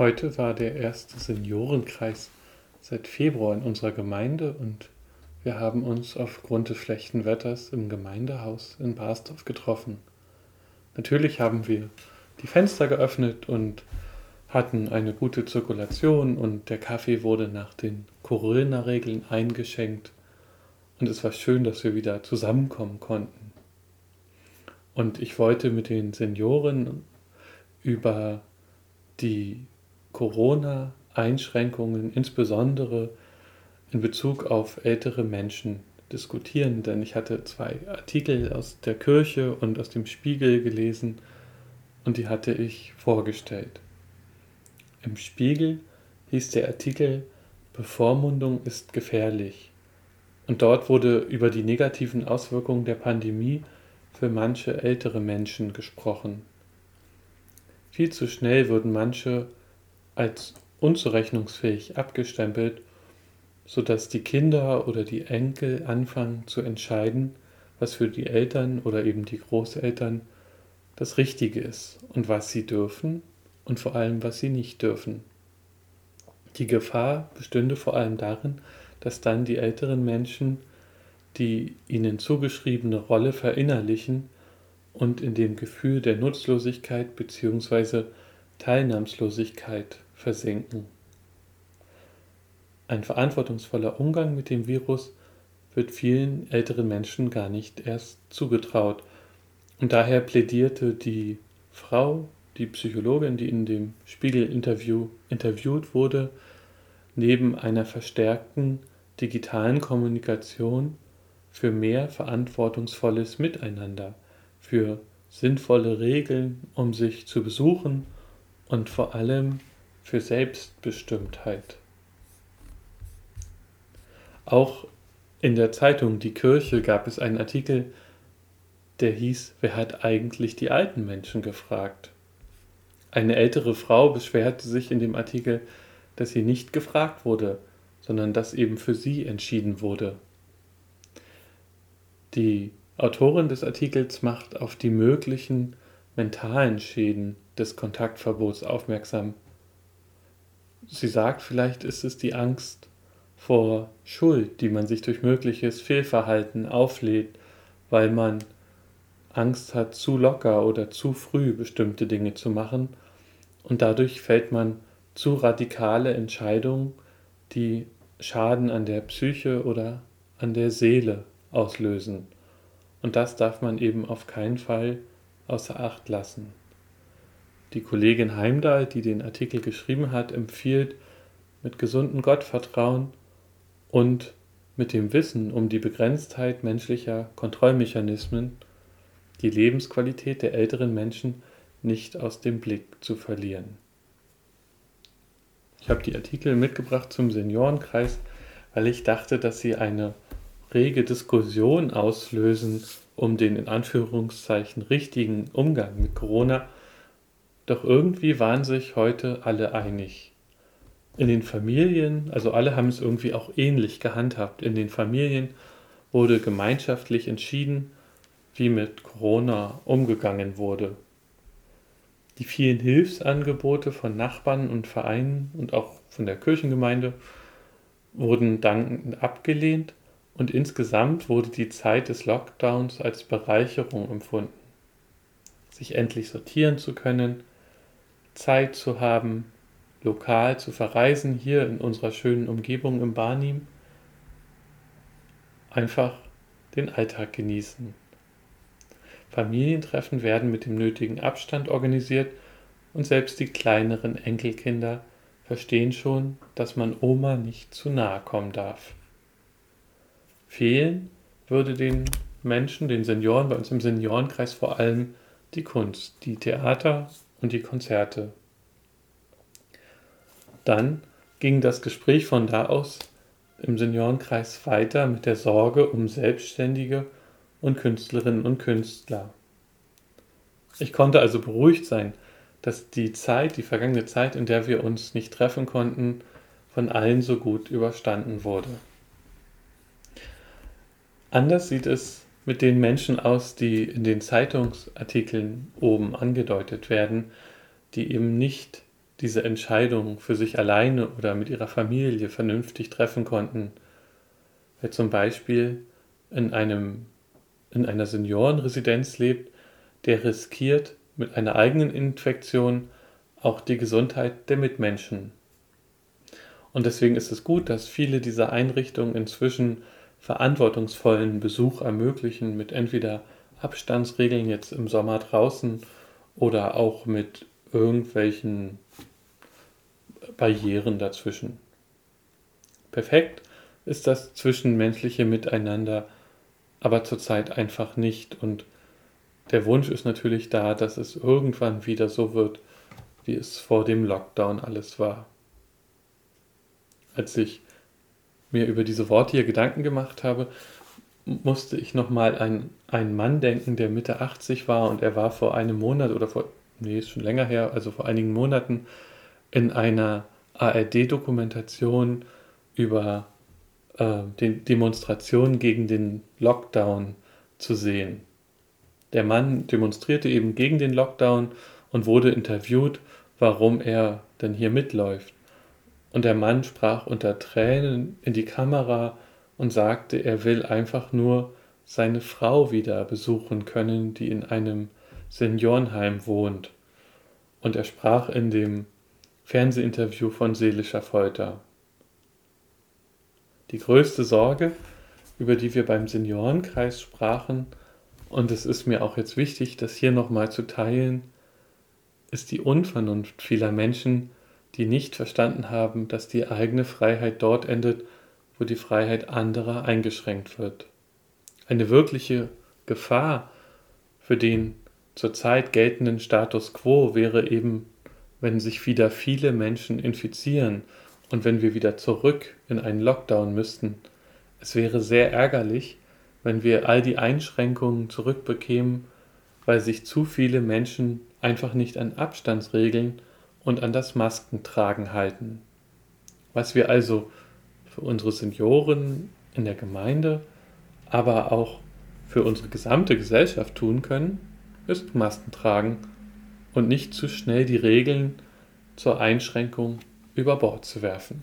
Heute war der erste Seniorenkreis seit Februar in unserer Gemeinde und wir haben uns aufgrund des schlechten Wetters im Gemeindehaus in Barsdorf getroffen. Natürlich haben wir die Fenster geöffnet und hatten eine gute Zirkulation und der Kaffee wurde nach den Corona-Regeln eingeschenkt und es war schön, dass wir wieder zusammenkommen konnten. Und ich wollte mit den Senioren über die Corona-Einschränkungen, insbesondere in Bezug auf ältere Menschen, diskutieren, denn ich hatte zwei Artikel aus der Kirche und aus dem Spiegel gelesen und die hatte ich vorgestellt. Im Spiegel hieß der Artikel Bevormundung ist gefährlich und dort wurde über die negativen Auswirkungen der Pandemie für manche ältere Menschen gesprochen. Viel zu schnell würden manche als unzurechnungsfähig abgestempelt, sodass die Kinder oder die Enkel anfangen zu entscheiden, was für die Eltern oder eben die Großeltern das Richtige ist und was sie dürfen und vor allem, was sie nicht dürfen. Die Gefahr bestünde vor allem darin, dass dann die älteren Menschen die ihnen zugeschriebene Rolle verinnerlichen und in dem Gefühl der Nutzlosigkeit bzw. Teilnahmslosigkeit versinken. Ein verantwortungsvoller Umgang mit dem Virus wird vielen älteren Menschen gar nicht erst zugetraut. Und daher plädierte die Frau, die Psychologin, die in dem Spiegel-Interview interviewt wurde, neben einer verstärkten digitalen Kommunikation für mehr verantwortungsvolles Miteinander, für sinnvolle Regeln, um sich zu besuchen und vor allem für Selbstbestimmtheit. Auch in der Zeitung Die Kirche gab es einen Artikel, der hieß, wer hat eigentlich die alten Menschen gefragt? Eine ältere Frau beschwerte sich in dem Artikel, dass sie nicht gefragt wurde, sondern dass eben für sie entschieden wurde. Die Autorin des Artikels macht auf die möglichen mentalen Schäden des Kontaktverbots aufmerksam. Sie sagt, vielleicht ist es die Angst vor Schuld, die man sich durch mögliches Fehlverhalten auflädt, weil man Angst hat, zu locker oder zu früh bestimmte Dinge zu machen und dadurch fällt man zu radikale Entscheidungen, die Schaden an der Psyche oder an der Seele auslösen. Und das darf man eben auf keinen Fall außer Acht lassen. Die Kollegin Heimdahl, die den Artikel geschrieben hat, empfiehlt, mit gesundem Gottvertrauen und mit dem Wissen um die Begrenztheit menschlicher Kontrollmechanismen die Lebensqualität der älteren Menschen nicht aus dem Blick zu verlieren. Ich habe die Artikel mitgebracht zum Seniorenkreis, weil ich dachte, dass sie eine rege Diskussion auslösen um den in Anführungszeichen richtigen Umgang mit Corona, doch irgendwie waren sich heute alle einig. In den Familien, also alle haben es irgendwie auch ähnlich gehandhabt, in den Familien wurde gemeinschaftlich entschieden, wie mit Corona umgegangen wurde. Die vielen Hilfsangebote von Nachbarn und Vereinen und auch von der Kirchengemeinde wurden dankend abgelehnt und insgesamt wurde die Zeit des Lockdowns als Bereicherung empfunden. Sich endlich sortieren zu können, Zeit zu haben, lokal zu verreisen, hier in unserer schönen Umgebung im Barnim, einfach den Alltag genießen. Familientreffen werden mit dem nötigen Abstand organisiert und selbst die kleineren Enkelkinder verstehen schon, dass man Oma nicht zu nahe kommen darf. Fehlen würde den Menschen, den Senioren, bei uns im Seniorenkreis vor allem die Kunst, die Theater und die Konzerte. Dann ging das Gespräch von da aus im Seniorenkreis weiter mit der Sorge um Selbstständige und Künstlerinnen und Künstler. Ich konnte also beruhigt sein, dass die Zeit, die vergangene Zeit, in der wir uns nicht treffen konnten, von allen so gut überstanden wurde. Anders sieht es mit den Menschen aus, die in den Zeitungsartikeln oben angedeutet werden, die eben nicht diese Entscheidung für sich alleine oder mit ihrer Familie vernünftig treffen konnten. Wer zum Beispiel in, einem, in einer Seniorenresidenz lebt, der riskiert mit einer eigenen Infektion auch die Gesundheit der Mitmenschen. Und deswegen ist es gut, dass viele dieser Einrichtungen inzwischen verantwortungsvollen Besuch ermöglichen mit entweder Abstandsregeln jetzt im Sommer draußen oder auch mit irgendwelchen Barrieren dazwischen. Perfekt ist das zwischenmenschliche Miteinander aber zurzeit einfach nicht und der Wunsch ist natürlich da, dass es irgendwann wieder so wird, wie es vor dem Lockdown alles war. Als ich mir über diese Worte hier Gedanken gemacht habe, musste ich nochmal an einen Mann denken, der Mitte 80 war und er war vor einem Monat oder vor, nee, ist schon länger her, also vor einigen Monaten in einer ARD-Dokumentation über äh, die Demonstration gegen den Lockdown zu sehen. Der Mann demonstrierte eben gegen den Lockdown und wurde interviewt, warum er denn hier mitläuft. Und der Mann sprach unter Tränen in die Kamera und sagte, er will einfach nur seine Frau wieder besuchen können, die in einem Seniorenheim wohnt. Und er sprach in dem Fernsehinterview von seelischer Folter. Die größte Sorge, über die wir beim Seniorenkreis sprachen, und es ist mir auch jetzt wichtig, das hier nochmal zu teilen, ist die Unvernunft vieler Menschen, die nicht verstanden haben, dass die eigene Freiheit dort endet, wo die Freiheit anderer eingeschränkt wird. Eine wirkliche Gefahr für den zurzeit geltenden Status quo wäre eben, wenn sich wieder viele Menschen infizieren und wenn wir wieder zurück in einen Lockdown müssten. Es wäre sehr ärgerlich, wenn wir all die Einschränkungen zurückbekämen, weil sich zu viele Menschen einfach nicht an Abstandsregeln und an das Maskentragen halten. Was wir also für unsere Senioren in der Gemeinde, aber auch für unsere gesamte Gesellschaft tun können, ist Masken tragen und nicht zu schnell die Regeln zur Einschränkung über Bord zu werfen.